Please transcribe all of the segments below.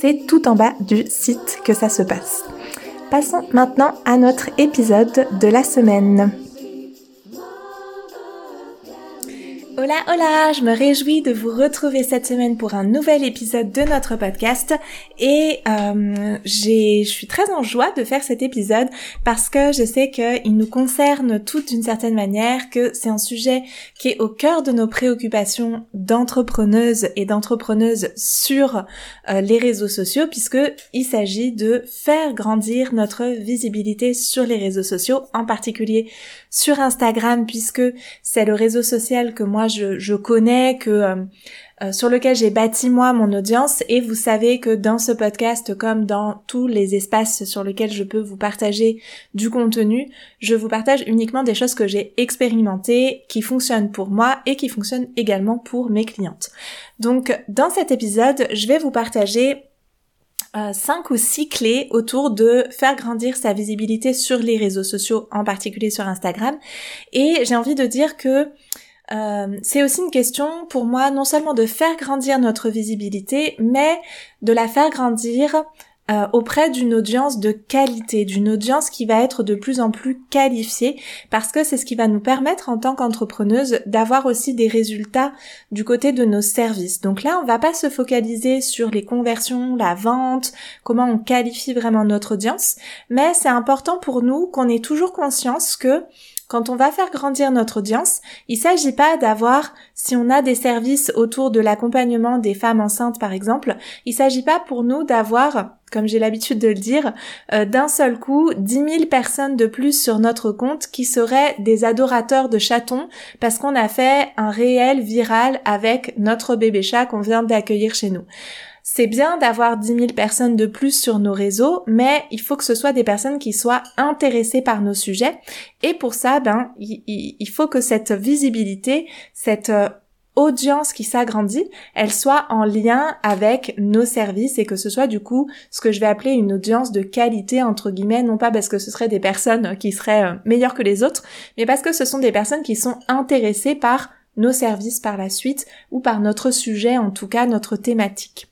c'est tout en bas du site que ça se passe. Passons maintenant à notre épisode de la semaine. Hola hola, je me réjouis de vous retrouver cette semaine pour un nouvel épisode de notre podcast. Et euh, je suis très en joie de faire cet épisode parce que je sais qu'il nous concerne toutes d'une certaine manière, que c'est un sujet qui est au cœur de nos préoccupations d'entrepreneuses et d'entrepreneuses sur euh, les réseaux sociaux puisque il s'agit de faire grandir notre visibilité sur les réseaux sociaux, en particulier sur Instagram puisque c'est le réseau social que moi je, connais, que euh, euh, sur lequel j'ai bâti moi mon audience et vous savez que dans ce podcast comme dans tous les espaces sur lesquels je peux vous partager du contenu, je vous partage uniquement des choses que j'ai expérimentées, qui fonctionnent pour moi et qui fonctionnent également pour mes clientes. Donc dans cet épisode, je vais vous partager euh, cinq ou six clés autour de faire grandir sa visibilité sur les réseaux sociaux, en particulier sur Instagram. Et j'ai envie de dire que euh, c'est aussi une question pour moi non seulement de faire grandir notre visibilité, mais de la faire grandir euh, auprès d'une audience de qualité, d'une audience qui va être de plus en plus qualifiée, parce que c'est ce qui va nous permettre en tant qu'entrepreneuse d'avoir aussi des résultats du côté de nos services. Donc là, on va pas se focaliser sur les conversions, la vente, comment on qualifie vraiment notre audience, mais c'est important pour nous qu'on ait toujours conscience que quand on va faire grandir notre audience, il s'agit pas d'avoir, si on a des services autour de l'accompagnement des femmes enceintes par exemple, il s'agit pas pour nous d'avoir, comme j'ai l'habitude de le dire, euh, d'un seul coup 10 000 personnes de plus sur notre compte qui seraient des adorateurs de chatons parce qu'on a fait un réel viral avec notre bébé chat qu'on vient d'accueillir chez nous. C'est bien d'avoir 10 000 personnes de plus sur nos réseaux, mais il faut que ce soit des personnes qui soient intéressées par nos sujets. Et pour ça, ben, il, faut que cette visibilité, cette euh, audience qui s'agrandit, elle soit en lien avec nos services et que ce soit du coup ce que je vais appeler une audience de qualité entre guillemets, non pas parce que ce seraient des personnes qui seraient euh, meilleures que les autres, mais parce que ce sont des personnes qui sont intéressées par nos services par la suite ou par notre sujet, en tout cas notre thématique.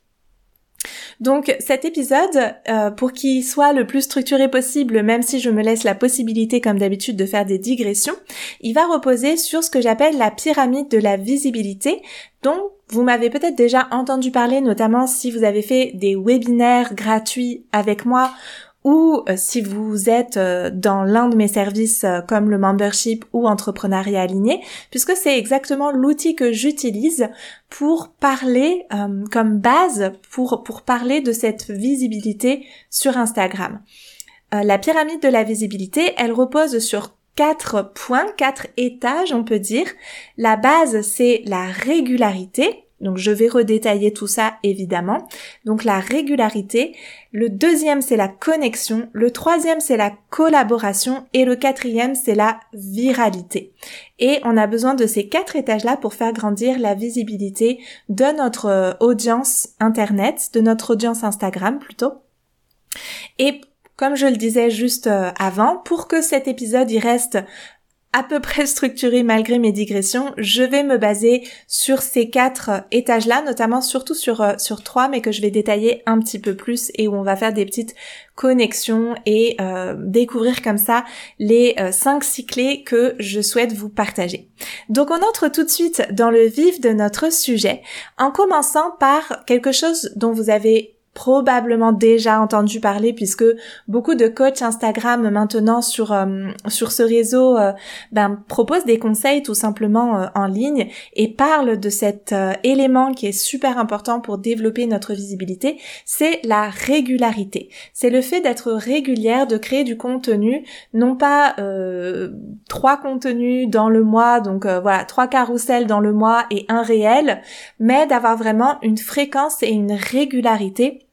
Donc cet épisode, euh, pour qu'il soit le plus structuré possible, même si je me laisse la possibilité comme d'habitude de faire des digressions, il va reposer sur ce que j'appelle la pyramide de la visibilité, dont vous m'avez peut-être déjà entendu parler, notamment si vous avez fait des webinaires gratuits avec moi ou euh, si vous êtes euh, dans l'un de mes services euh, comme le membership ou entrepreneuriat aligné, puisque c'est exactement l'outil que j'utilise pour parler comme base, pour, pour parler de cette visibilité sur Instagram. la pyramide de la visibilité, elle repose sur quatre points, quatre étages, on peut dire. La base, c'est la régularité. Donc je vais redétailler tout ça évidemment. Donc la régularité. Le deuxième c'est la connexion. Le troisième c'est la collaboration. Et le quatrième c'est la viralité. Et on a besoin de ces quatre étages-là pour faire grandir la visibilité de notre euh, audience Internet, de notre audience Instagram plutôt. Et comme je le disais juste euh, avant, pour que cet épisode y reste à peu près structuré malgré mes digressions, je vais me baser sur ces quatre étages-là, notamment surtout sur, euh, sur trois, mais que je vais détailler un petit peu plus et où on va faire des petites connexions et euh, découvrir comme ça les euh, cinq six clés que je souhaite vous partager. Donc on entre tout de suite dans le vif de notre sujet en commençant par quelque chose dont vous avez probablement déjà entendu parler puisque beaucoup de coachs Instagram maintenant sur euh, sur ce réseau euh, ben proposent des conseils tout simplement euh, en ligne et parlent de cet élément qui est super important pour développer notre visibilité, c'est la régularité. C'est le fait d'être régulière, de créer du contenu, non pas trois contenus dans le mois, donc voilà, trois carousels dans le mois et un réel, mais d'avoir vraiment une fréquence et une régularité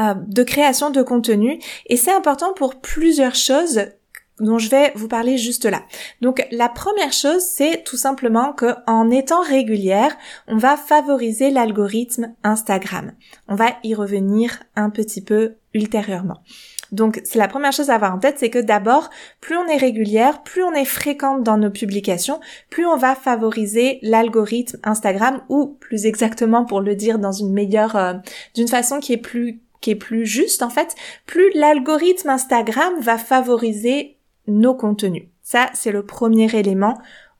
euh, de création de contenu et c'est important pour plusieurs choses dont je vais vous parler juste là. Donc la première chose, c'est tout simplement que en étant régulière, on va favoriser l'algorithme Instagram. On va y revenir un petit peu ultérieurement. Donc c'est la première chose à avoir en tête, c'est que d'abord, plus on est régulière, plus on est fréquente dans nos publications, plus on va favoriser l'algorithme Instagram ou plus exactement pour le dire dans une meilleure, euh, d'une façon qui est plus qui est plus juste en fait, plus l'algorithme Instagram va favoriser nos contenus. Ça, c'est le premier élément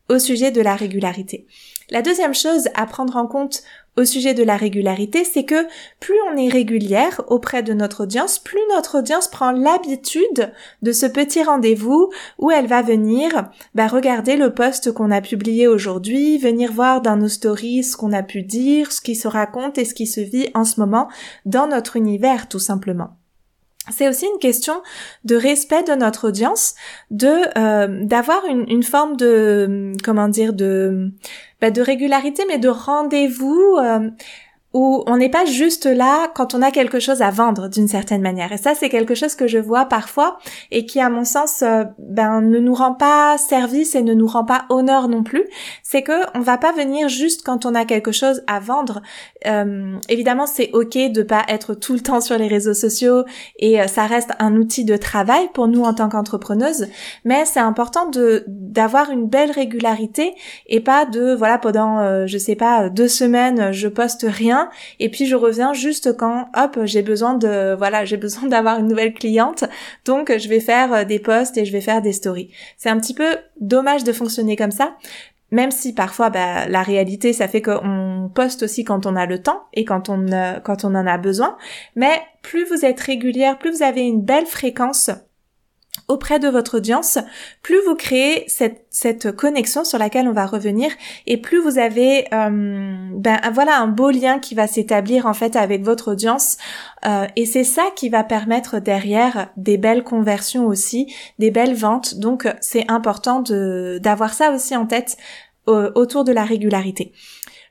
au sujet de la régularité. La deuxième chose à prendre en compte au sujet de la régularité, c'est que plus on est régulière auprès de notre audience, plus notre audience prend l'habitude de ce petit rendez-vous où elle va venir bah, regarder le post qu'on a publié aujourd'hui, venir voir dans nos stories ce qu'on a pu dire, ce qui se raconte et ce qui se vit en ce moment dans notre univers tout simplement. C'est aussi une question de respect de notre audience, de euh, d'avoir une, une, forme de comment dire de bah, de régularité, mais de rendez-vous euh, où on n'est pas juste là quand on a quelque chose à vendre d'une certaine manière. Et ça, c'est quelque chose que je vois parfois et qui, à mon sens, euh, ben ne nous rend pas service et ne nous rend pas honneur non plus. C'est que on va pas venir juste quand on a quelque chose à vendre. Euh, évidemment, c'est ok de pas être tout le temps sur les réseaux sociaux et euh, ça reste un outil de travail pour nous en tant qu'entrepreneuse. Mais c'est important de d'avoir une belle régularité et pas de voilà pendant je sais pas deux semaines je poste rien et puis je reviens juste quand hop j'ai besoin de voilà j'ai besoin d'avoir une nouvelle cliente. Donc je vais faire euh, des posts et je vais faire des stories. C'est un petit peu dommage de fonctionner comme ça même si parfois bah, la réalité ça fait qu'on poste aussi quand on a le temps et quand on euh, quand on en a besoin. Mais plus vous êtes régulière plus vous avez une belle fréquence auprès de votre audience, plus vous créez cette, cette connexion sur laquelle on va revenir et plus vous avez euh, ben voilà un beau lien qui va s'établir en fait avec votre audience euh, et c'est ça qui va permettre derrière des belles conversions aussi, des belles ventes. Donc c'est important d'avoir ça aussi en tête euh, autour de la régularité.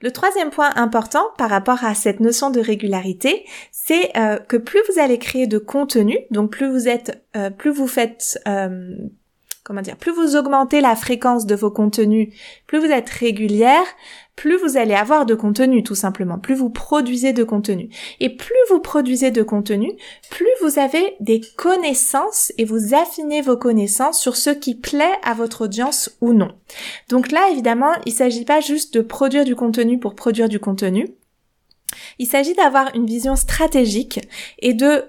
Le troisième point important par rapport à cette notion de régularité, c'est euh, que plus vous allez créer de contenu, donc plus vous êtes, euh, plus vous faites euh, comment dire, plus vous augmentez la fréquence de vos contenus, plus vous êtes régulière, plus vous allez avoir de contenu tout simplement, plus vous produisez de contenu. Et plus vous produisez de contenu, plus vous avez des connaissances et vous affinez vos connaissances sur ce qui plaît à votre audience ou non. Donc là, évidemment, il ne s'agit pas juste de produire du contenu pour produire du contenu. Il s'agit d'avoir une vision stratégique et de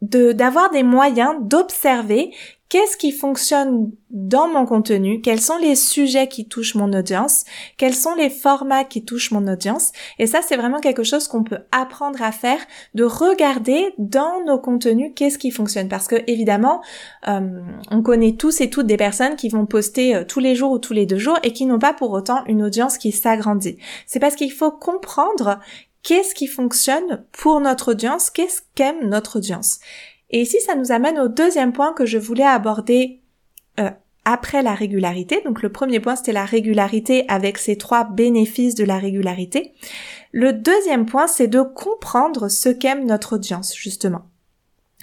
d'avoir des moyens d'observer Qu'est-ce qui fonctionne dans mon contenu? Quels sont les sujets qui touchent mon audience? Quels sont les formats qui touchent mon audience? Et ça, c'est vraiment quelque chose qu'on peut apprendre à faire, de regarder dans nos contenus qu'est-ce qui fonctionne. Parce que évidemment, euh, on connaît tous et toutes des personnes qui vont poster euh, tous les jours ou tous les deux jours et qui n'ont pas pour autant une audience qui s'agrandit. C'est parce qu'il faut comprendre qu'est-ce qui fonctionne pour notre audience, qu'est-ce qu'aime notre audience. Et ici, ça nous amène au deuxième point que je voulais aborder euh, après la régularité. Donc le premier point, c'était la régularité avec ces trois bénéfices de la régularité. Le deuxième point, c'est de comprendre ce qu'aime notre audience, justement.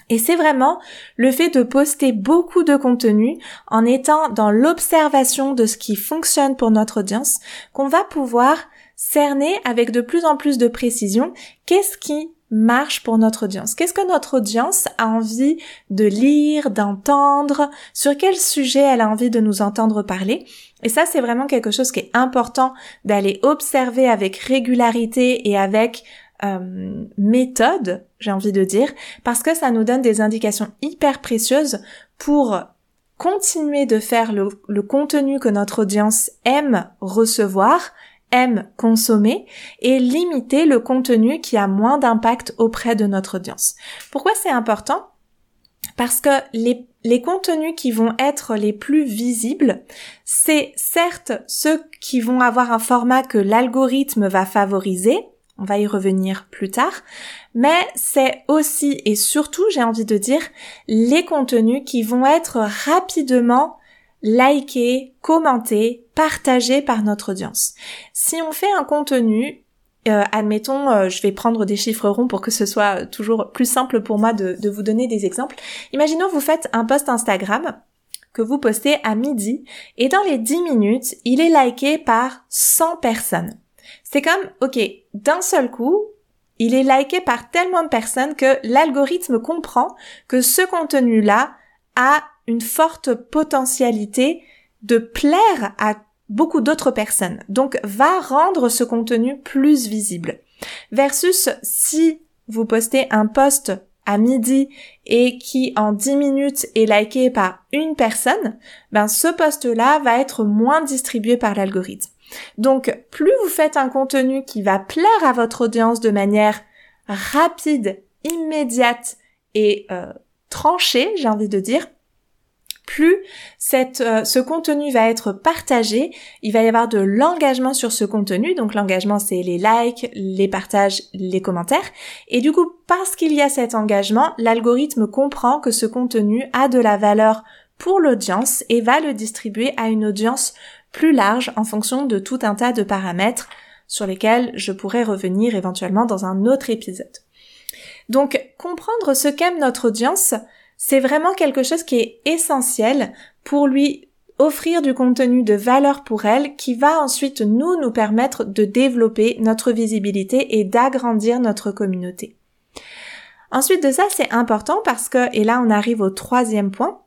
Et c'est vraiment le fait de poster beaucoup de contenu en étant dans l'observation de ce qui fonctionne pour notre audience qu'on va pouvoir cerner avec de plus en plus de précision qu'est-ce qui marche pour notre audience. Qu'est-ce que notre audience a envie de lire, d'entendre? Sur quel sujet elle a envie de nous entendre parler? Et ça, c'est vraiment quelque chose qui est important d'aller observer avec régularité et avec euh, méthode, j'ai envie de dire, parce que ça nous donne des indications hyper précieuses pour continuer de faire le, le contenu que notre audience aime recevoir aime consommer et limiter le contenu qui a moins d'impact auprès de notre audience. Pourquoi c'est important? Parce que les, contenus qui vont être les plus visibles, c'est certes ceux qui vont avoir un format que l'algorithme va favoriser, on va y revenir plus tard, mais c'est aussi et surtout, j'ai envie de dire, les contenus qui vont être rapidement likés, commentés, partagés par notre audience. Si on fait un contenu, euh, admettons, euh, je vais prendre des chiffres ronds pour que ce soit toujours plus simple pour moi de, de vous donner des exemples. Imaginons vous faites un post Instagram que vous postez à midi et dans les 10 minutes, il est liké par 100 personnes. C'est comme, ok, d'un seul coup, il est liké par tellement de personnes que l'algorithme comprend que ce contenu-là a une forte potentialité de plaire à beaucoup d'autres personnes. Donc va rendre ce contenu plus visible. Versus si vous postez un post à midi et qui en 10 minutes est liké par une personne, ben ce post-là va être moins distribué par l'algorithme. Donc, plus vous faites un contenu qui va plaire à votre audience de manière rapide, immédiate et euh, tranchée, j'ai envie de dire, plus euh, ce contenu va être partagé, il va y avoir de l'engagement sur ce contenu. Donc l'engagement, c'est les likes, les partages, les commentaires. Et du coup, parce qu'il y a cet engagement, l'algorithme comprend que ce contenu a de la valeur pour l'audience et va le distribuer à une audience plus large en fonction de tout un tas de paramètres sur lesquels je pourrais revenir éventuellement dans un autre épisode. Donc comprendre ce qu'aime notre audience, c'est vraiment quelque chose qui est essentiel pour lui offrir du contenu de valeur pour elle qui va ensuite nous nous permettre de développer notre visibilité et d'agrandir notre communauté. Ensuite de ça, c'est important parce que, et là on arrive au troisième point,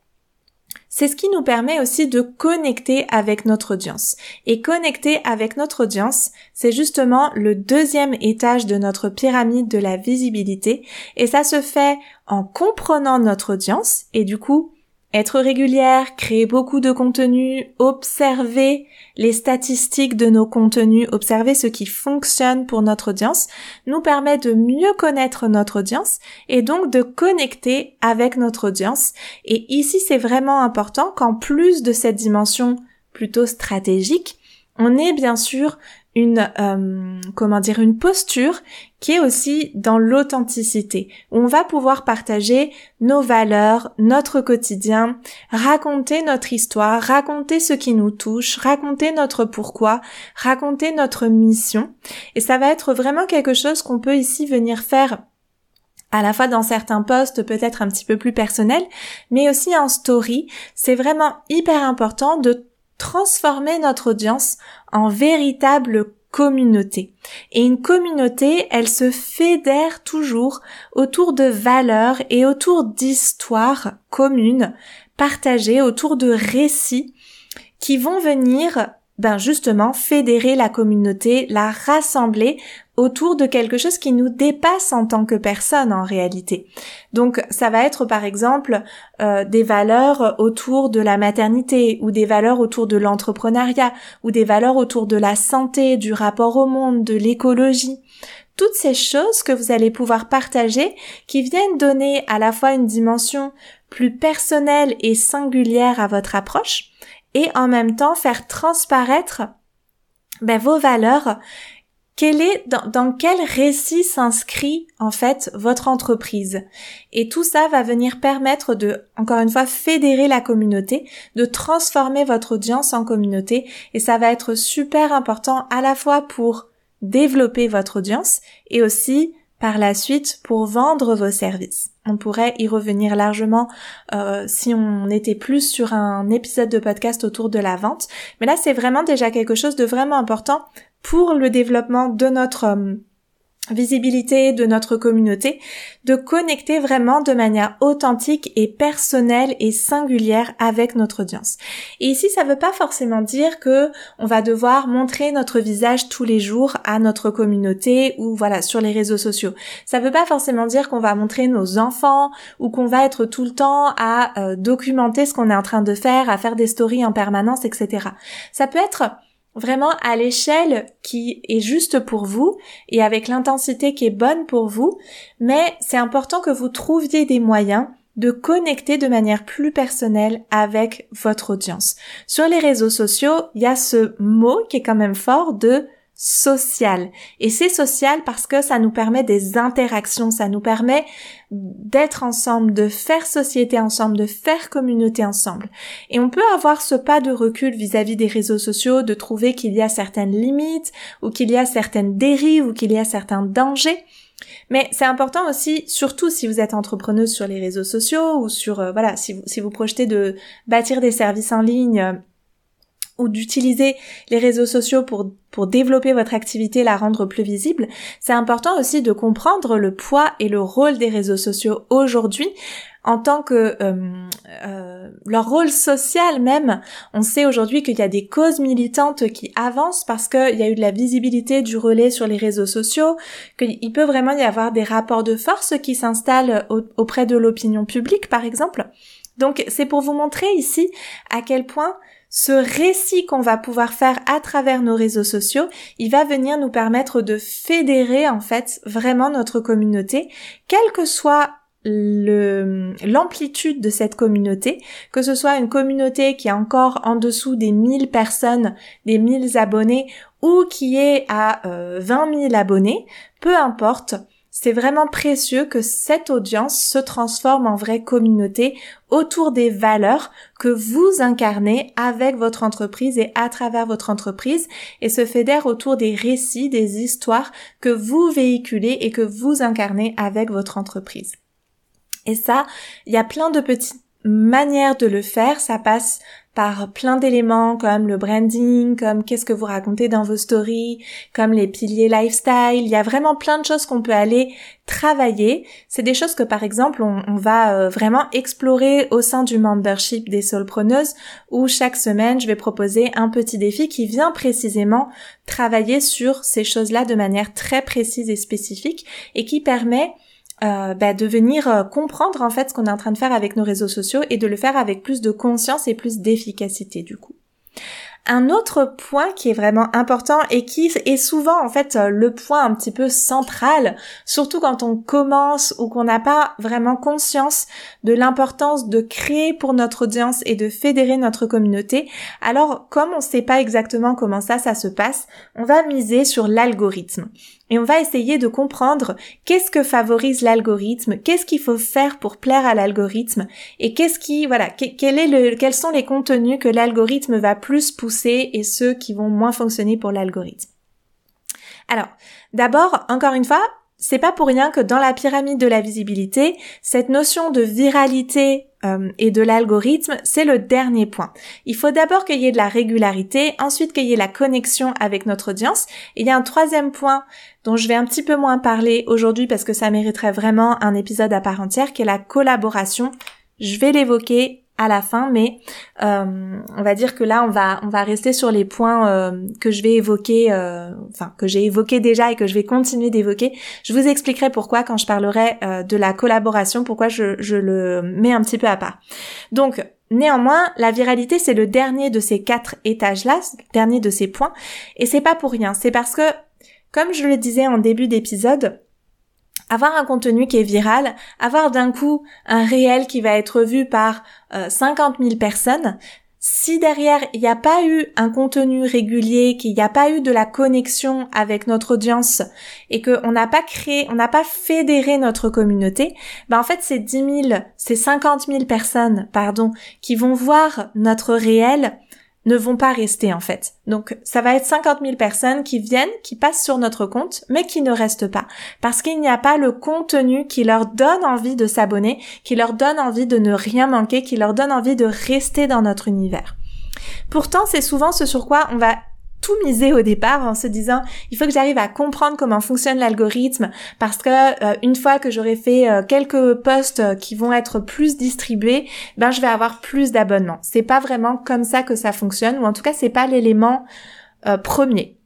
c'est ce qui nous permet aussi de connecter avec notre audience. Et connecter avec notre audience, c'est justement le deuxième étage de notre pyramide de la visibilité. Et ça se fait en comprenant notre audience et du coup être régulière, créer beaucoup de contenu, observer les statistiques de nos contenus, observer ce qui fonctionne pour notre audience, nous permet de mieux connaître notre audience et donc de connecter avec notre audience. Et ici, c'est vraiment important qu'en plus de cette dimension plutôt stratégique, on ait bien sûr une euh, comment dire une posture qui est aussi dans l'authenticité on va pouvoir partager nos valeurs, notre quotidien, raconter notre histoire, raconter ce qui nous touche, raconter notre pourquoi, raconter notre mission et ça va être vraiment quelque chose qu'on peut ici venir faire à la fois dans certains posts peut-être un petit peu plus personnels, mais aussi en story. C'est vraiment hyper important de transformer notre audience en véritable communauté. Et une communauté, elle se fédère toujours autour de valeurs et autour d'histoires communes, partagées autour de récits qui vont venir ben justement fédérer la communauté, la rassembler autour de quelque chose qui nous dépasse en tant que personne en réalité. Donc ça va être par exemple euh, des valeurs autour de la maternité ou des valeurs autour de l'entrepreneuriat ou des valeurs autour de la santé, du rapport au monde, de l'écologie. Toutes ces choses que vous allez pouvoir partager qui viennent donner à la fois une dimension plus personnelle et singulière à votre approche et en même temps faire transparaître ben, vos valeurs quel est, dans, quel récit s'inscrit en fait votre entreprise? Et tout ça va venir permettre de, encore une fois, fédérer la communauté, de transformer votre audience en communauté. Et ça va être super important à la fois pour développer votre audience et aussi par la suite pour vendre vos services. On pourrait y revenir largement euh, si on était plus sur un épisode de podcast autour de la vente. Mais là, c'est vraiment déjà quelque chose de vraiment important pour le développement de notre euh, visibilité de notre communauté, de connecter vraiment de manière authentique et personnelle et singulière avec notre audience. Et ici, ça ne veut pas forcément dire que on va devoir montrer notre visage tous les jours à notre communauté ou voilà sur les réseaux sociaux. Ça ne veut pas forcément dire qu'on va montrer nos enfants ou qu'on va être tout le temps à euh, documenter ce qu'on est en train de faire, à faire des stories en permanence, etc. Ça peut être vraiment à l'échelle qui est juste pour vous et avec l'intensité qui est bonne pour vous, mais c'est important que vous trouviez des moyens de connecter de manière plus personnelle avec votre audience. Sur les réseaux sociaux, il y a ce mot qui est quand même fort de social. Et c'est social parce que ça nous permet des interactions, ça nous permet d'être ensemble, de faire société ensemble, de faire communauté ensemble. Et on peut avoir ce pas de recul vis-à-vis des réseaux sociaux, de trouver qu'il y a certaines limites, ou qu'il y a certaines dérives, ou qu'il y a certains dangers. Mais c'est important aussi, surtout si vous êtes entrepreneuse sur les réseaux sociaux ou sur, euh, voilà, si vous, si vous projetez de bâtir des services en ligne euh, ou d'utiliser les réseaux sociaux pour, pour développer votre activité, la rendre plus visible, c'est important aussi de comprendre le poids et le rôle des réseaux sociaux aujourd'hui en tant que euh, euh, leur rôle social même. On sait aujourd'hui qu'il y a des causes militantes qui avancent parce qu'il y a eu de la visibilité du relais sur les réseaux sociaux, qu'il peut vraiment y avoir des rapports de force qui s'installent auprès de l'opinion publique, par exemple. Donc c'est pour vous montrer ici à quel point ce récit qu'on va pouvoir faire à travers nos réseaux sociaux, il va venir nous permettre de fédérer en fait vraiment notre communauté, quelle que soit l'amplitude de cette communauté, que ce soit une communauté qui est encore en dessous des 1000 personnes, des 1000 abonnés, ou qui est à 20 euh, 000 abonnés, peu importe, c'est vraiment précieux que cette audience se transforme en vraie communauté autour des valeurs que vous incarnez avec votre entreprise et à travers votre entreprise et se fédère autour des récits, des histoires que vous véhiculez et que vous incarnez avec votre entreprise. Et ça, il y a plein de petites manières de le faire. Ça passe par plein d'éléments comme le branding, comme qu'est-ce que vous racontez dans vos stories, comme les piliers lifestyle. Il y a vraiment plein de choses qu'on peut aller travailler. C'est des choses que par exemple on, va euh, vraiment explorer au sein du membership des solopreneuses où chaque semaine je vais proposer un petit défi qui vient précisément travailler sur ces choses-là de manière très précise et spécifique et qui permet euh, bah, de venir euh, comprendre en fait ce qu'on est en train de faire avec nos réseaux sociaux et de le faire avec plus de conscience et plus d'efficacité du coup. Un autre point qui est vraiment important et qui est souvent en fait euh, le point un petit peu central, surtout quand on commence ou qu'on n'a pas vraiment conscience de l'importance de créer pour notre audience et de fédérer notre communauté. Alors comme on ne sait pas exactement comment ça ça se passe, on va miser sur l'algorithme et on va essayer de comprendre qu'est-ce que favorise l'algorithme, qu'est-ce qu'il faut faire pour plaire à l'algorithme et qu'est-ce qui, voilà, quels sont les contenus que l'algorithme va plus pousser et ceux qui vont moins fonctionner pour l'algorithme. Alors, d'abord, encore une fois, c'est pas pour rien que dans la pyramide de la visibilité, cette notion de viralité euh, et de l'algorithme, c'est le dernier point. Il faut d'abord qu'il y ait de la régularité, ensuite qu'il y ait la connexion avec notre audience. Et il y a un troisième point dont je vais un petit peu moins parler aujourd'hui parce que ça mériterait vraiment un épisode à part entière, qui est la collaboration. Je vais l'évoquer à la fin, mais euh, on va dire que là on va on va rester sur les points euh, que je vais évoquer, euh, enfin que j'ai évoqué déjà et que je vais continuer d'évoquer. Je vous expliquerai pourquoi quand je parlerai de la collaboration, pourquoi je, je le mets un petit peu à part. Donc Néanmoins, la viralité, c'est le dernier de ces quatre étages-là, dernier de ces points, et c'est pas pour rien. C'est parce que, comme je le disais en début d'épisode, avoir un contenu qui est viral, avoir d'un coup un réel qui va être vu par 50 euh, 000 personnes, si derrière il n'y a pas eu un contenu régulier, qu'il n'y a pas eu de la connexion avec notre audience et qu'on n'a pas créé, on n'a pas fédéré notre communauté, ben en fait c'est 10 000, c'est 50 000 personnes, pardon, qui vont voir notre réel ne vont pas rester en fait. Donc ça va être 50 000 personnes qui viennent, qui passent sur notre compte, mais qui ne restent pas. Parce qu'il n'y a pas le contenu qui leur donne envie de s'abonner, qui leur donne envie de ne rien manquer, qui leur donne envie de rester dans notre univers. Pourtant, c'est souvent ce sur quoi on va tout miser au départ en se disant il faut que j'arrive à comprendre comment fonctionne l'algorithme parce que euh, une fois que j'aurai fait euh, quelques posts qui vont être plus distribués, ben je vais avoir plus d'abonnements. C'est pas vraiment comme ça que ça fonctionne ou en tout cas c'est pas l'élément euh, premier.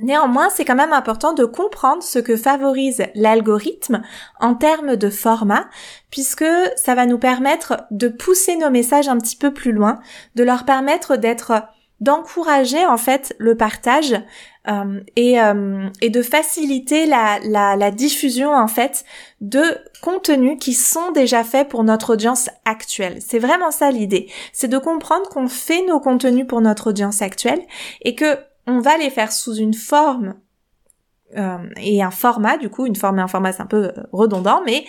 Néanmoins, c'est quand même important de comprendre ce que favorise l'algorithme en termes de format, puisque ça va nous permettre de pousser nos messages un petit peu plus loin, de leur permettre d'être d'encourager en fait le partage euh, et, euh, et de faciliter la, diffusion en fait de contenus qui sont déjà faits pour notre audience actuelle. C'est vraiment ça l'idée. C'est de comprendre qu'on fait nos contenus pour notre audience actuelle et que on va les faire sous une forme euh, et un format, du coup, une forme et un format c'est un peu redondant, mais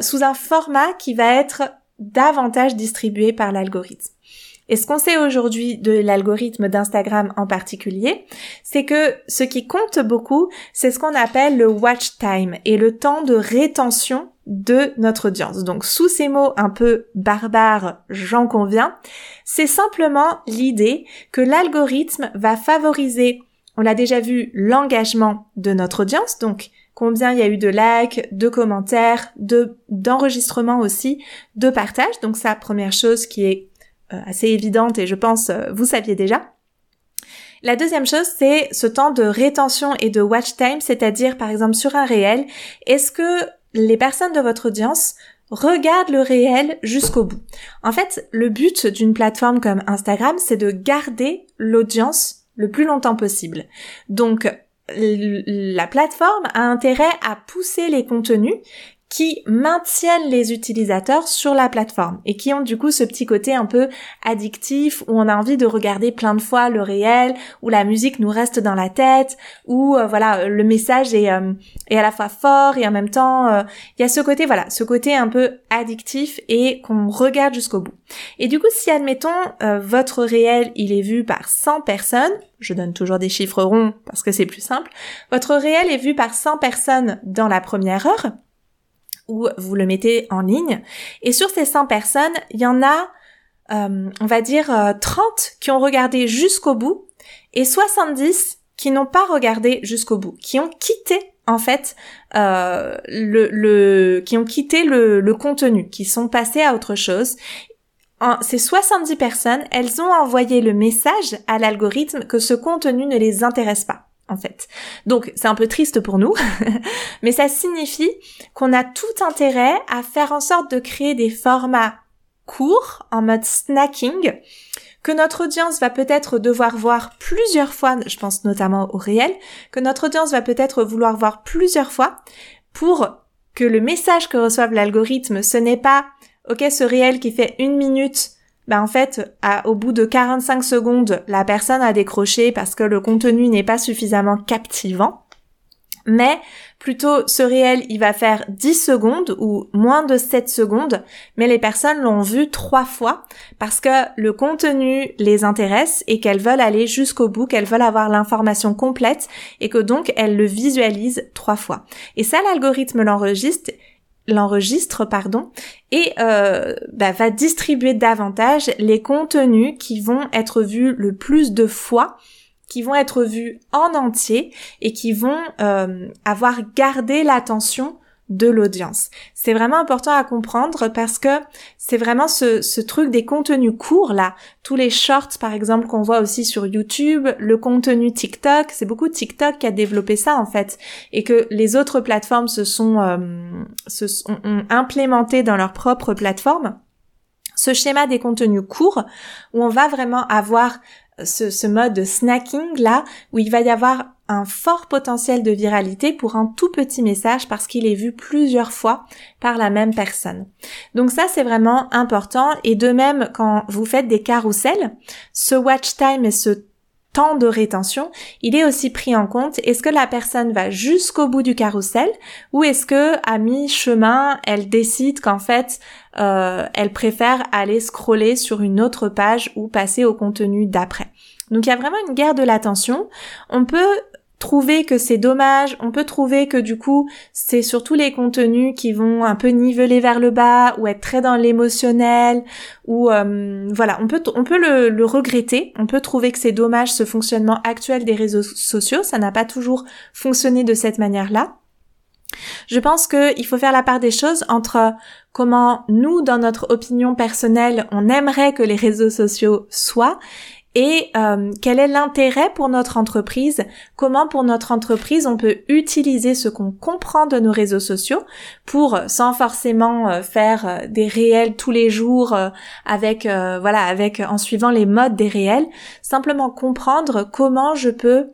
sous un format qui va être davantage distribué par l'algorithme. Et ce qu'on sait aujourd'hui de l'algorithme d'Instagram en particulier, c'est que ce qui compte beaucoup, c'est ce qu'on appelle le watch time et le temps de rétention de notre audience. Donc sous ces mots un peu barbares, j'en conviens, c'est simplement l'idée que l'algorithme va favoriser, on l'a déjà vu, l'engagement de notre audience, donc combien il y a eu de likes, de commentaires, de d'enregistrements aussi, de partages. Donc ça, première chose qui est assez évidente et je pense euh, vous saviez déjà. La deuxième chose, c'est ce temps de rétention et de watch time, c'est-à-dire par exemple sur un réel, est-ce que les personnes de votre audience regardent le réel jusqu'au bout? En fait, le but d'une plateforme comme Instagram, c'est de garder l'audience le plus longtemps possible. Donc, la plateforme a intérêt à pousser les contenus qui maintiennent les utilisateurs sur la plateforme et qui ont du coup ce petit côté un peu addictif où on a envie de regarder plein de fois le réel, où la musique nous reste dans la tête, où euh, voilà le message est, euh, est à la fois fort et en même temps euh, il y a ce côté voilà ce côté un peu addictif et qu'on regarde jusqu'au bout. Et du coup si admettons votre réel il est vu par 100 personnes, je donne toujours des chiffres ronds parce que c'est plus simple, votre réel est vu par 100 personnes dans la première heure ou vous le mettez en ligne. Et sur ces 100 personnes, il y en a, euh, on va dire, 30 euh, qui ont regardé jusqu'au bout et 70 qui n'ont pas regardé jusqu'au bout, qui ont quitté en fait euh, le, qui ont quitté le, le contenu, qui sont passés à autre chose ces 70 personnes, elles ont envoyé le message à l'algorithme que ce contenu ne les intéresse pas en fait. Donc c'est un peu triste pour nous, mais ça signifie qu'on a tout intérêt à faire en sorte de créer des formats courts en mode snacking que notre audience va peut-être devoir voir plusieurs fois, je pense notamment au réel, que notre audience va peut-être vouloir voir plusieurs fois pour que le message que reçoive l'algorithme, ce n'est pas OK, ce réel qui fait une minute bah en fait, au bout de 45 secondes, la personne a décroché parce que le contenu n'est pas suffisamment captivant. Mais plutôt ce réel, il va faire 10 secondes ou moins de 7 secondes, mais les personnes l'ont vu trois fois parce que le contenu les intéresse et qu'elles veulent aller jusqu'au bout, qu'elles veulent avoir l'information complète et que donc elles le visualisent trois fois. Et ça, l'algorithme l'enregistre l'enregistre pardon et euh, bah, va distribuer davantage les contenus qui vont être vus le plus de fois qui vont être vus en entier et qui vont euh, avoir gardé l'attention de l'audience. C'est vraiment important à comprendre parce que c'est vraiment ce, ce, truc des contenus courts là, tous les shorts par exemple qu'on voit aussi sur YouTube, le contenu TikTok, c'est beaucoup TikTok qui a développé ça en fait et que les autres plateformes se sont, euh, se sont ont implémenté dans leur propre plateforme. Ce schéma des contenus courts où on va vraiment avoir ce, ce mode de snacking là où il va y avoir un fort potentiel de viralité pour un tout petit message parce qu'il est vu plusieurs fois par la même personne. Donc ça c'est vraiment important et de même quand vous faites des carousels, ce watch time et ce temps de rétention, il est aussi pris en compte. Est-ce que la personne va jusqu'au bout du carrousel ou est-ce que à mi-chemin, elle décide qu'en fait, euh, elle préfère aller scroller sur une autre page ou passer au contenu d'après? Donc il y a vraiment une guerre de l'attention. On peut trouver que c'est dommage, on peut trouver que du coup c'est surtout les contenus qui vont un peu niveler vers le bas ou être très dans l'émotionnel ou euh, voilà. On peut on peut le, le, regretter, on peut trouver que c'est dommage ce fonctionnement actuel des réseaux sociaux, ça n'a pas toujours fonctionné de cette manière-là. Je pense qu'il faut faire la part des choses entre comment nous, dans notre opinion personnelle, on aimerait que les réseaux sociaux soient et euh, quel est l'intérêt pour notre entreprise, comment pour notre entreprise on peut utiliser ce qu'on comprend de nos réseaux sociaux pour, sans forcément euh, faire des réels tous les jours avec, voilà, avec en suivant les modes des réels, simplement comprendre comment je peux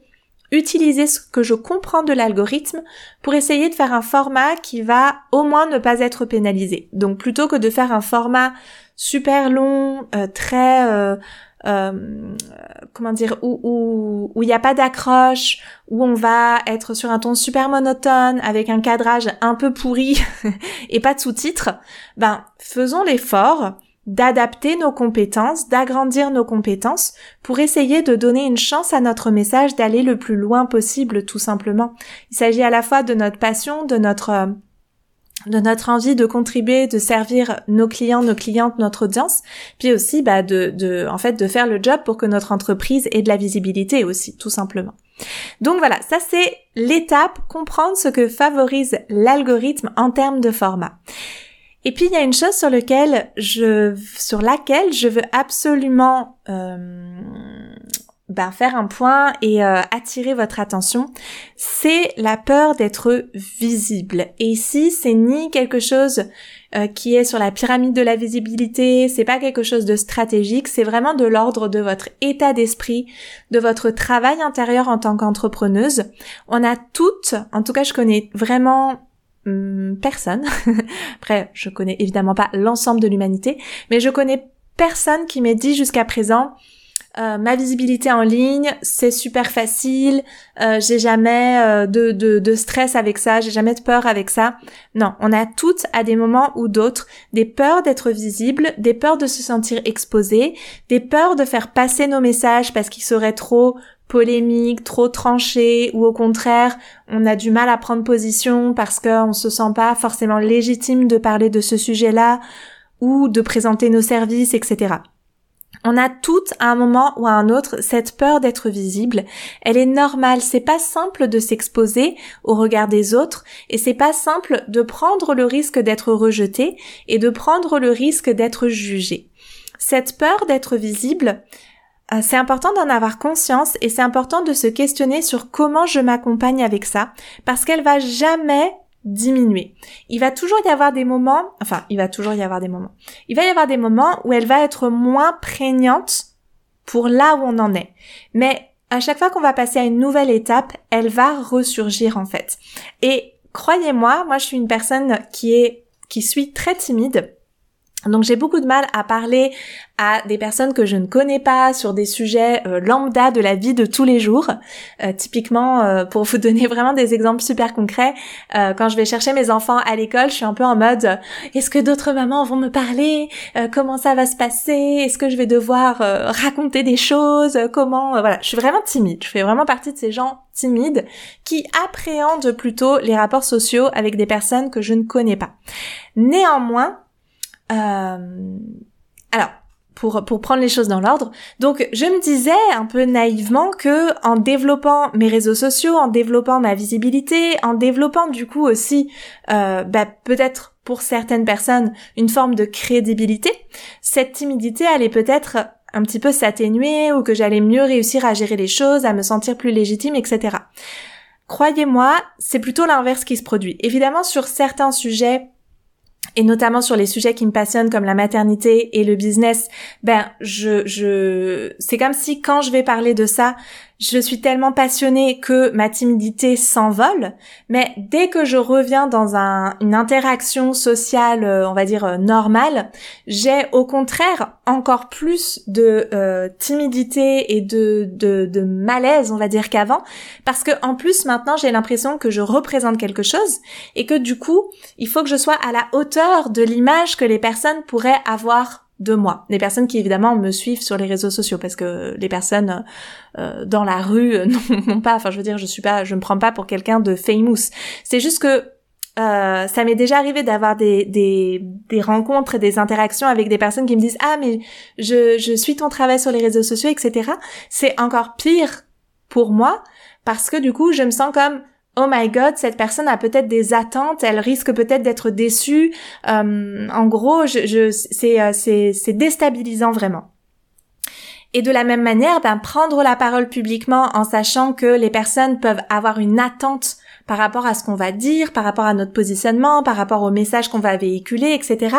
utiliser ce que je comprends de l'algorithme pour essayer de faire un format qui va au moins ne pas être pénalisé. Donc plutôt que de faire un format super long, euh, très euh, euh, comment dire où où il n'y a pas d'accroche, où on va être sur un ton super monotone avec un cadrage un peu pourri et pas de sous-titres, ben faisons l'effort d'adapter nos compétences, d'agrandir nos compétences pour essayer de donner une chance à notre message d'aller le plus loin possible tout simplement. Il s'agit à la fois de notre passion, de notre euh, de notre envie de contribuer, de servir nos clients, nos clientes, notre audience, puis aussi bah, de, de, en fait, de faire le job pour que notre entreprise ait de la visibilité aussi, tout simplement. Donc voilà, ça c'est l'étape, comprendre ce que favorise l'algorithme en termes de format. Et puis il y a une chose sur laquelle je, sur laquelle je veux absolument euh, ben, faire un point et euh, attirer votre attention, c'est la peur d'être visible. Et ici, c'est ni quelque chose euh, qui est sur la pyramide de la visibilité, c'est pas quelque chose de stratégique, c'est vraiment de l'ordre de votre état d'esprit, de votre travail intérieur en tant qu'entrepreneuse. On a toutes, en tout cas je connais vraiment Hmm, personne. Après, je connais évidemment pas l'ensemble de l'humanité, mais je connais personne qui m'ait dit jusqu'à présent euh, ma visibilité en ligne, c'est super facile, euh, j'ai jamais euh, de, de, stress avec ça, j'ai jamais de peur avec ça. Non, on a toutes à des moments ou d'autres des peurs d'être visible, des peurs de se sentir exposé, des peurs de faire passer nos messages parce qu'ils seraient trop polémique, trop tranché, ou au contraire, on a du mal à prendre position parce qu'on se sent pas forcément légitime de parler de ce sujet-là, ou de présenter nos services, etc. On a toutes à un moment ou à un autre cette peur d'être visible. Elle est normale. C'est pas simple de s'exposer au regard des autres et c'est pas simple de prendre le risque d'être rejeté et de prendre le risque d'être jugé. Cette peur d'être visible, euh, c'est important d'en avoir conscience et c'est important de se questionner sur comment je m'accompagne avec ça parce qu'elle va jamais diminuer. Il va toujours y avoir des moments, enfin, il va toujours y avoir des moments. Il va y avoir des moments où elle va être moins prégnante pour là où on en est. Mais à chaque fois qu'on va passer à une nouvelle étape, elle va ressurgir en fait. Et croyez-moi, moi je suis une personne qui est qui suis très timide donc j'ai beaucoup de mal à parler à des personnes que je ne connais pas sur des sujets euh, lambda de la vie de tous les jours. Euh, typiquement, euh, pour vous donner vraiment des exemples super concrets, quand je vais chercher mes enfants à l'école, je suis un peu en mode est-ce que d'autres mamans vont me parler? Comment ça va se passer? Est-ce que je vais devoir raconter des choses? Comment Voilà, je suis vraiment timide. Je fais vraiment partie de ces gens timides qui appréhendent plutôt les rapports sociaux avec des personnes que je ne connais pas. Néanmoins, alors, pour, pour prendre les choses dans l'ordre. Donc, je me disais un peu naïvement que en développant mes réseaux sociaux, en développant ma visibilité, en développant du coup aussi, euh, bah, peut-être pour certaines personnes, une forme de crédibilité, cette timidité allait peut-être un petit peu s'atténuer ou que j'allais mieux réussir à gérer les choses, à me sentir plus légitime, etc. Croyez-moi, c'est plutôt l'inverse qui se produit. Évidemment, sur certains sujets, et notamment sur les sujets qui me passionnent comme la maternité et le business, ben je je c'est comme si quand je vais parler de ça, je suis tellement passionnée que ma timidité s'envole, mais dès que je reviens dans un, une interaction sociale, euh, on va dire euh, normale, j'ai au contraire encore plus de euh, timidité et de, de, de malaise, on va dire qu'avant, parce que en plus maintenant j'ai l'impression que je représente quelque chose et que du coup il faut que je sois à la hauteur de l'image que les personnes pourraient avoir de moi. Les personnes qui évidemment me suivent sur les réseaux sociaux parce que les personnes euh, dans la rue euh, non, pas. Enfin, je veux dire, je suis pas, je me prends pas pour quelqu'un de famous. C'est juste que euh, ça m'est déjà arrivé d'avoir des, des, des rencontres et des interactions avec des personnes qui me disent ah mais je, je suis ton travail sur les réseaux sociaux etc. C'est encore pire pour moi parce que du coup je me sens comme oh my god, cette personne a peut-être des attentes, elle risque peut-être d'être déçue. Euh, en gros, je, je, c'est, euh, déstabilisant vraiment. Et de la même manière, ben, prendre la parole publiquement en sachant que les personnes peuvent avoir une attente par rapport à ce qu'on va dire, par rapport à notre positionnement, par rapport au message qu'on va véhiculer, etc.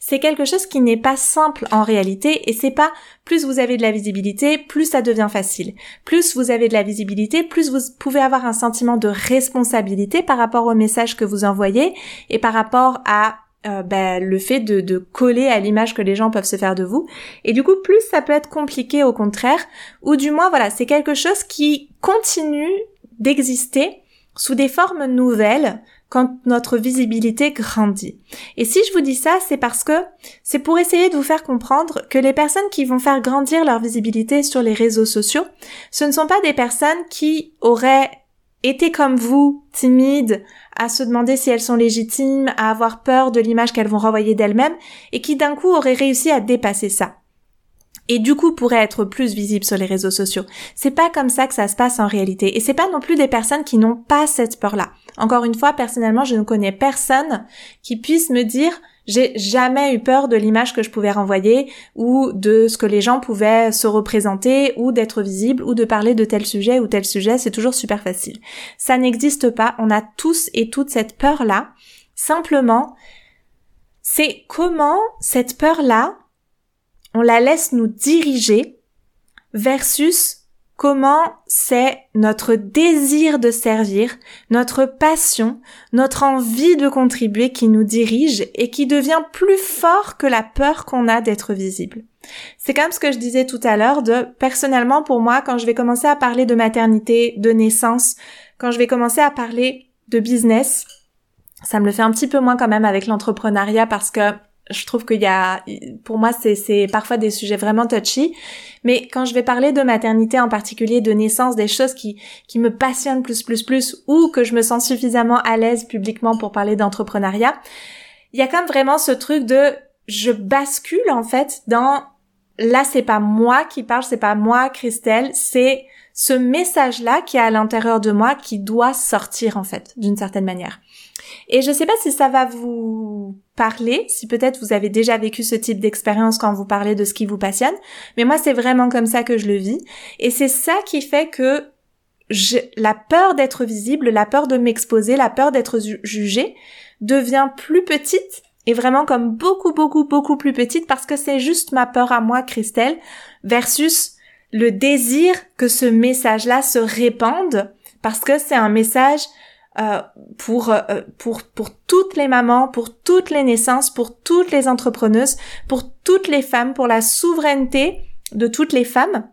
C'est quelque chose qui n'est pas simple en réalité et c'est pas plus vous avez de la visibilité, plus ça devient facile. Plus vous avez de la visibilité, plus vous pouvez avoir un sentiment de responsabilité par rapport au message que vous envoyez et par rapport à euh, ben, le fait de, de coller à l'image que les gens peuvent se faire de vous. Et du coup, plus ça peut être compliqué au contraire, ou du moins, voilà, c'est quelque chose qui continue d'exister sous des formes nouvelles quand notre visibilité grandit. Et si je vous dis ça, c'est parce que c'est pour essayer de vous faire comprendre que les personnes qui vont faire grandir leur visibilité sur les réseaux sociaux, ce ne sont pas des personnes qui auraient été comme vous, timides, à se demander si elles sont légitimes, à avoir peur de l'image qu'elles vont renvoyer d'elles-mêmes, et qui d'un coup auraient réussi à dépasser ça et du coup pourrait être plus visible sur les réseaux sociaux. C'est pas comme ça que ça se passe en réalité. Et c'est pas non plus des personnes qui n'ont pas cette peur-là. Encore une fois, personnellement, je ne connais personne qui puisse me dire j'ai jamais eu peur de l'image que je pouvais renvoyer ou de ce que les gens pouvaient se représenter ou d'être visible ou de parler de tel sujet ou tel sujet. C'est toujours super facile. Ça n'existe pas. On a tous et toutes cette peur-là. Simplement, c'est comment cette peur-là on la laisse nous diriger versus comment c'est notre désir de servir, notre passion, notre envie de contribuer qui nous dirige et qui devient plus fort que la peur qu'on a d'être visible. C'est comme ce que je disais tout à l'heure de personnellement pour moi quand je vais commencer à parler de maternité, de naissance, quand je vais commencer à parler de business, ça me le fait un petit peu moins quand même avec l'entrepreneuriat parce que je trouve qu'il y a, pour moi, c'est parfois des sujets vraiment touchy. Mais quand je vais parler de maternité en particulier, de naissance, des choses qui, qui me passionnent plus, plus, plus, ou que je me sens suffisamment à l'aise publiquement pour parler d'entrepreneuriat, il y a même vraiment ce truc de, je bascule en fait dans, là c'est pas moi qui parle, c'est pas moi Christelle, c'est ce message-là qui est à l'intérieur de moi qui doit sortir en fait, d'une certaine manière. Et je sais pas si ça va vous parler, si peut-être vous avez déjà vécu ce type d'expérience quand vous parlez de ce qui vous passionne, mais moi c'est vraiment comme ça que je le vis. Et c'est ça qui fait que la peur d'être visible, la peur de m'exposer, la peur d'être jugée devient plus petite et vraiment comme beaucoup beaucoup beaucoup plus petite parce que c'est juste ma peur à moi, Christelle, versus le désir que ce message-là se répande parce que c'est un message euh, pour, euh, pour, pour toutes les mamans, pour toutes les naissances, pour toutes les entrepreneuses, pour toutes les femmes, pour la souveraineté de toutes les femmes,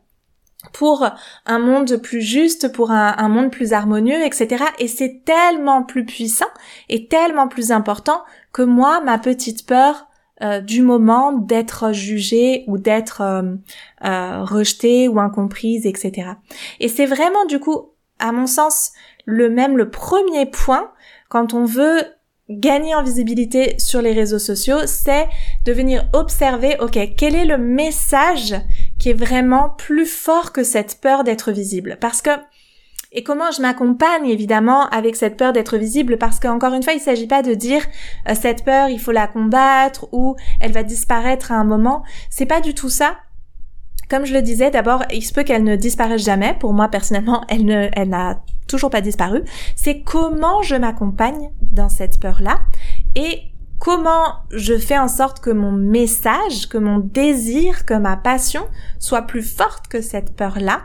pour un monde plus juste, pour un, monde plus harmonieux, etc. Et c'est tellement plus puissant et tellement plus important que moi, ma petite peur euh, du moment d'être jugée ou d'être euh, rejetée ou incomprise, etc. Et c'est vraiment du coup, à mon sens, le même le premier point quand on veut gagner en visibilité sur les réseaux sociaux, c'est de venir observer, ok, quel est le message qui est vraiment plus fort que cette peur d'être visible? Parce que et comment je m'accompagne évidemment avec cette peur d'être visible? Parce qu'encore une fois, il ne s'agit pas de dire euh, cette peur, il faut la combattre ou elle va disparaître à un moment. C'est pas du tout ça. Comme je le disais, d'abord, il se peut qu'elle ne disparaisse jamais. Pour moi, personnellement, elle ne, elle n'a toujours pas disparu. C'est comment je m'accompagne dans cette peur-là et comment je fais en sorte que mon message, que mon désir, que ma passion soit plus forte que cette peur-là.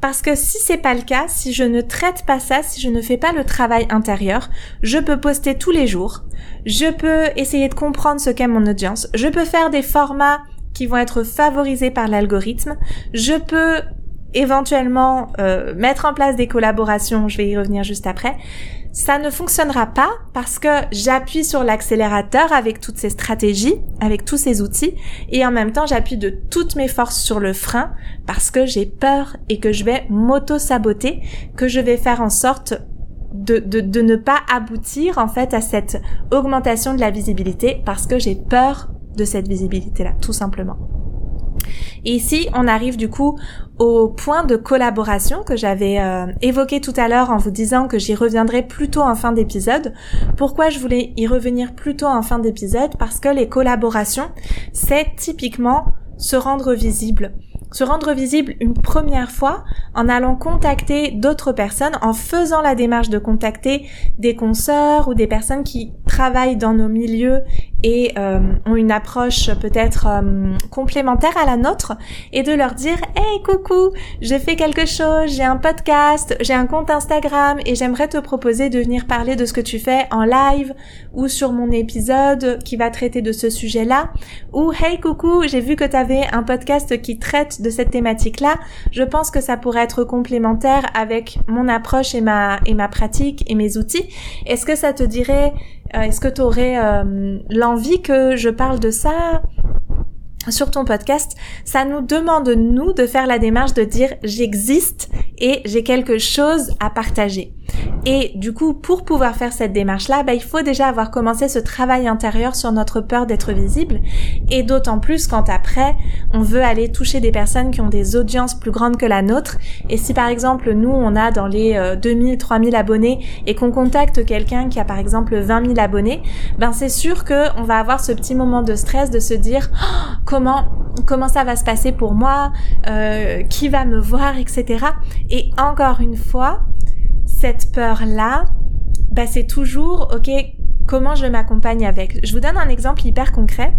Parce que si c'est pas le cas, si je ne traite pas ça, si je ne fais pas le travail intérieur, je peux poster tous les jours, je peux essayer de comprendre ce qu'est mon audience, je peux faire des formats qui vont être favorisés par l'algorithme. Je peux éventuellement euh, mettre en place des collaborations, je vais y revenir juste après. Ça ne fonctionnera pas parce que j'appuie sur l'accélérateur avec toutes ces stratégies, avec tous ces outils, et en même temps j'appuie de toutes mes forces sur le frein parce que j'ai peur et que je vais m'auto-saboter, que je vais faire en sorte de, de, de ne pas aboutir en fait à cette augmentation de la visibilité parce que j'ai peur de cette visibilité-là, tout simplement. Et ici, on arrive du coup au point de collaboration que j'avais euh, évoqué tout à l'heure en vous disant que j'y reviendrai plutôt en fin d'épisode. Pourquoi je voulais y revenir plutôt en fin d'épisode? Parce que les collaborations, c'est typiquement se rendre visible, se rendre visible une première fois en allant contacter d'autres personnes, en faisant la démarche de contacter des consoeurs ou des personnes qui travaillent dans nos milieux et euh, ont une approche peut-être euh, complémentaire à la nôtre et de leur dire hey coucou j'ai fait quelque chose j'ai un podcast j'ai un compte Instagram et j'aimerais te proposer de venir parler de ce que tu fais en live ou sur mon épisode qui va traiter de ce sujet là ou hey coucou j'ai vu que tu avais un podcast qui traite de cette thématique là je pense que ça pourrait être complémentaire avec mon approche et ma et ma pratique et mes outils. Est-ce que ça te dirait est-ce que tu aurais euh, l'envie que je parle de ça sur ton podcast, ça nous demande nous de faire la démarche de dire j'existe et j'ai quelque chose à partager. Et du coup, pour pouvoir faire cette démarche-là, bah, il faut déjà avoir commencé ce travail intérieur sur notre peur d'être visible. Et d'autant plus quand après, on veut aller toucher des personnes qui ont des audiences plus grandes que la nôtre. Et si par exemple, nous, on a dans les 2000, euh, 3000 abonnés et qu'on contacte quelqu'un qui a par exemple 20 000 abonnés, ben c'est sûr que on va avoir ce petit moment de stress de se dire oh, comment ça va se passer pour moi, euh, qui va me voir, etc. Et encore une fois, cette peur-là, bah, c'est toujours, ok, comment je m'accompagne avec? Je vous donne un exemple hyper concret.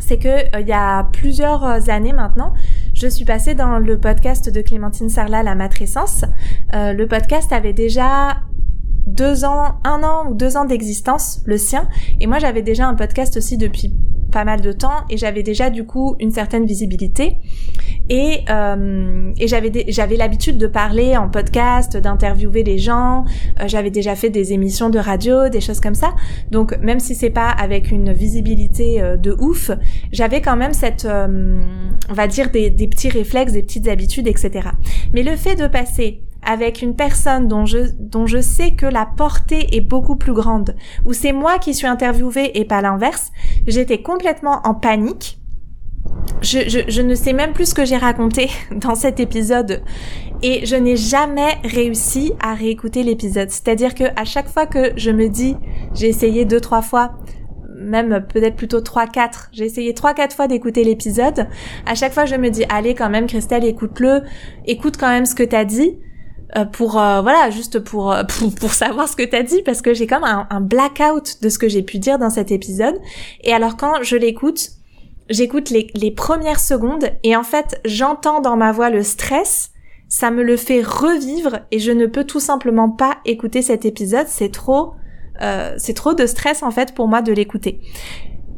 C'est que euh, y a plusieurs années maintenant, je suis passée dans le podcast de Clémentine Sarlat, La Matrescence. Euh, le podcast avait déjà deux ans, un an ou deux ans d'existence, le sien. Et moi, j'avais déjà un podcast aussi depuis pas mal de temps et j'avais déjà du coup une certaine visibilité et, euh, et j'avais j'avais l'habitude de parler en podcast, d'interviewer les gens, euh, j'avais déjà fait des émissions de radio, des choses comme ça. Donc même si c'est pas avec une visibilité euh, de ouf, j'avais quand même cette on va dire des, des petits réflexes, des petites habitudes, etc. Mais le fait de passer avec une personne dont je, dont je sais que la portée est beaucoup plus grande, où c'est moi qui suis interviewée et pas l'inverse, j'étais complètement en panique. Je, je, je, ne sais même plus ce que j'ai raconté dans cet épisode et je n'ai jamais réussi à réécouter l'épisode. C'est-à-dire que à chaque fois que je me dis, j'ai essayé deux trois fois, même peut-être plutôt trois quatre, j'ai essayé trois quatre fois d'écouter l'épisode. À chaque fois je me dis, allez quand même Christelle, écoute-le, écoute quand même ce que t'as dit pour euh, voilà juste pour, euh, pour, pour savoir ce que t'as dit parce que j'ai comme un, un blackout de ce que j'ai pu dire dans cet épisode. Et alors quand je l'écoute j'écoute les, les premières secondes et en fait j'entends dans ma voix le stress. Ça me le fait revivre et je ne peux tout simplement pas écouter cet épisode. C'est trop euh, c'est trop de stress en fait pour moi de l'écouter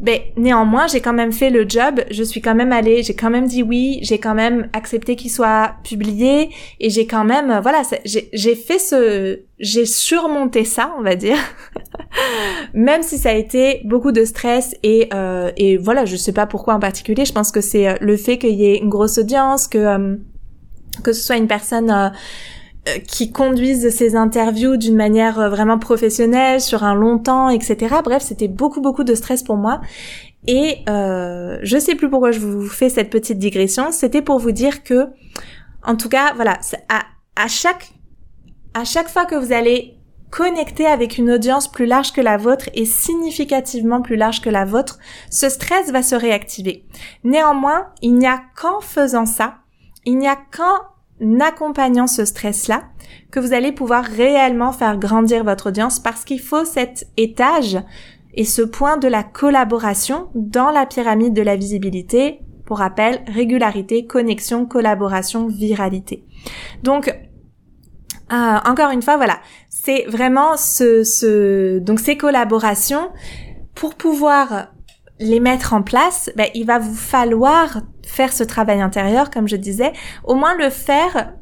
ben néanmoins j'ai quand même fait le job. Je suis quand même allée j'ai quand même dit oui j'ai quand même accepté qu'il soit publié et j'ai quand même euh, voilà j'ai fait ce j'ai surmonté ça on va dire. Même si ça a été beaucoup de stress et euh, et voilà je sais pas pourquoi en particulier. Je pense que c'est euh, le fait qu'il y ait une grosse audience que euh, que ce soit une personne euh, qui conduisent ces interviews d'une manière euh, vraiment professionnelle sur un long temps, etc. Bref, c'était beaucoup beaucoup de stress pour moi. Et euh, je sais plus pourquoi je vous fais cette petite digression. C'était pour vous dire que, en tout cas, voilà, à, à chaque à chaque fois que vous allez connecter avec une audience plus large que la vôtre et significativement plus large que la vôtre, ce stress va se réactiver. Néanmoins, il n'y a qu'en faisant ça, il n'y a qu'en accompagnant ce stress-là que vous allez pouvoir réellement faire grandir votre audience parce qu'il faut cet étage et ce point de la collaboration dans la pyramide de la visibilité. Pour rappel, régularité, connexion, collaboration, viralité. Donc, euh, encore une fois, voilà, c'est vraiment ce, ce, donc ces collaborations pour pouvoir les mettre en place, ben, il va vous falloir faire ce travail intérieur, comme je disais, au moins le faire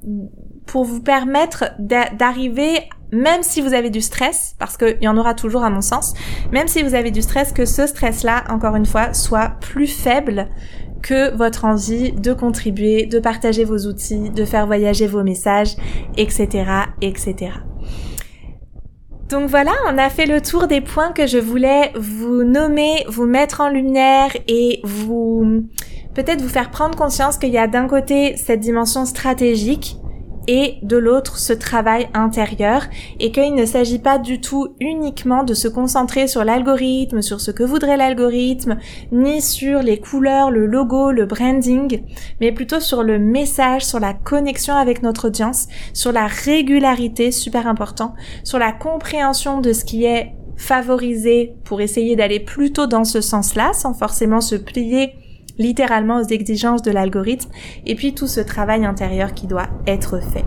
pour vous permettre d'arriver, même si vous avez du stress, parce qu'il y en aura toujours à mon sens, même si vous avez du stress, que ce stress-là, encore une fois, soit plus faible que votre envie de contribuer, de partager vos outils, de faire voyager vos messages, etc., etc. Donc voilà, on a fait le tour des points que je voulais vous nommer, vous mettre en lumière et vous peut-être vous faire prendre conscience qu'il y a d'un côté cette dimension stratégique et de l'autre ce travail intérieur et qu'il ne s'agit pas du tout uniquement de se concentrer sur l'algorithme, sur ce que voudrait l'algorithme, ni sur les couleurs, le logo, le branding, mais plutôt sur le message, sur la connexion avec notre audience, sur la régularité, super important, sur la compréhension de ce qui est favorisé pour essayer d'aller plutôt dans ce sens-là sans forcément se plier littéralement aux exigences de l'algorithme, et puis tout ce travail intérieur qui doit être fait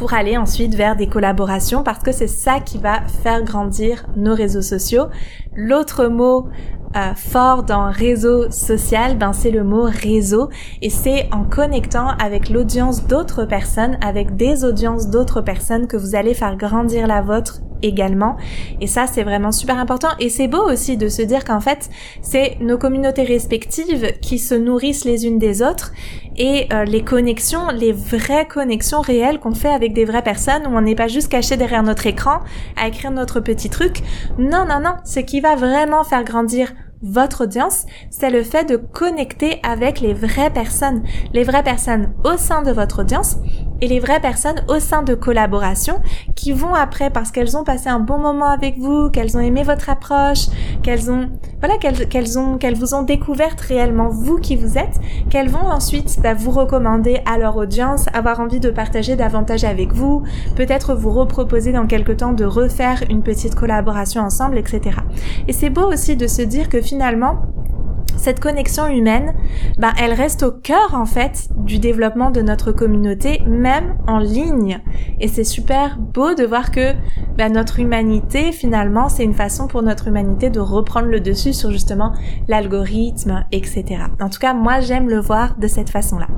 pour aller ensuite vers des collaborations parce que c'est ça qui va faire grandir nos réseaux sociaux. L'autre mot euh, fort dans réseau social, ben c'est le mot réseau et c'est en connectant avec l'audience d'autres personnes, avec des audiences d'autres personnes que vous allez faire grandir la vôtre également. Et ça, c'est vraiment super important. Et c'est beau aussi de se dire qu'en fait, c'est nos communautés respectives qui se nourrissent les unes des autres et euh, les connexions, les vraies connexions réelles qu'on fait avec des vraies personnes où on n'est pas juste caché derrière notre écran à écrire notre petit truc. Non, non, non. Ce qui va vraiment faire grandir votre audience, c'est le fait de connecter avec les vraies personnes, les vraies personnes au sein de votre audience et les vraies personnes au sein de collaborations qui vont après parce qu'elles ont passé un bon moment avec vous, qu'elles ont aimé votre approche, qu'elles ont voilà qu'elles ont qu'elles vous ont découverte réellement vous qui vous êtes, qu'elles vont ensuite bah, vous recommander à leur audience, avoir envie de partager davantage avec vous, peut-être vous reproposer dans quelque temps de refaire une petite collaboration ensemble, etc. Et c'est beau aussi de se dire que finalement, cette connexion humaine, ben, elle reste au cœur en fait du développement de notre communauté, même en ligne. Et c'est super beau de voir que ben, notre humanité, finalement, c'est une façon pour notre humanité de reprendre le dessus sur justement l'algorithme, etc. En tout cas, moi, j'aime le voir de cette façon-là.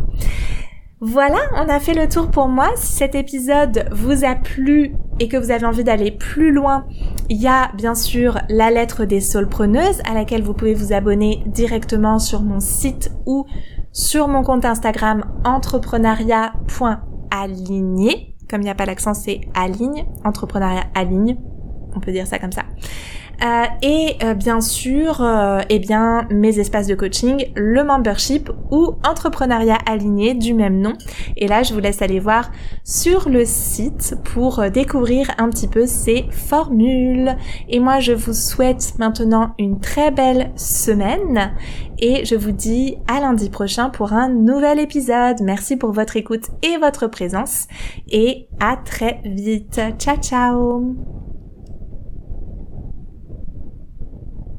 Voilà, on a fait le tour pour moi. Si cet épisode vous a plu et que vous avez envie d'aller plus loin, il y a bien sûr la lettre des solpreneuses à laquelle vous pouvez vous abonner directement sur mon site ou sur mon compte Instagram entrepreneuriat.aligné. Comme il n'y a pas l'accent, c'est aligne, entrepreneuriat aligne. On peut dire ça comme ça. Euh, et euh, bien sûr, euh, eh bien mes espaces de coaching, le membership ou entrepreneuriat aligné du même nom. Et là, je vous laisse aller voir sur le site pour découvrir un petit peu ces formules. Et moi, je vous souhaite maintenant une très belle semaine et je vous dis à lundi prochain pour un nouvel épisode. Merci pour votre écoute et votre présence et à très vite. Ciao ciao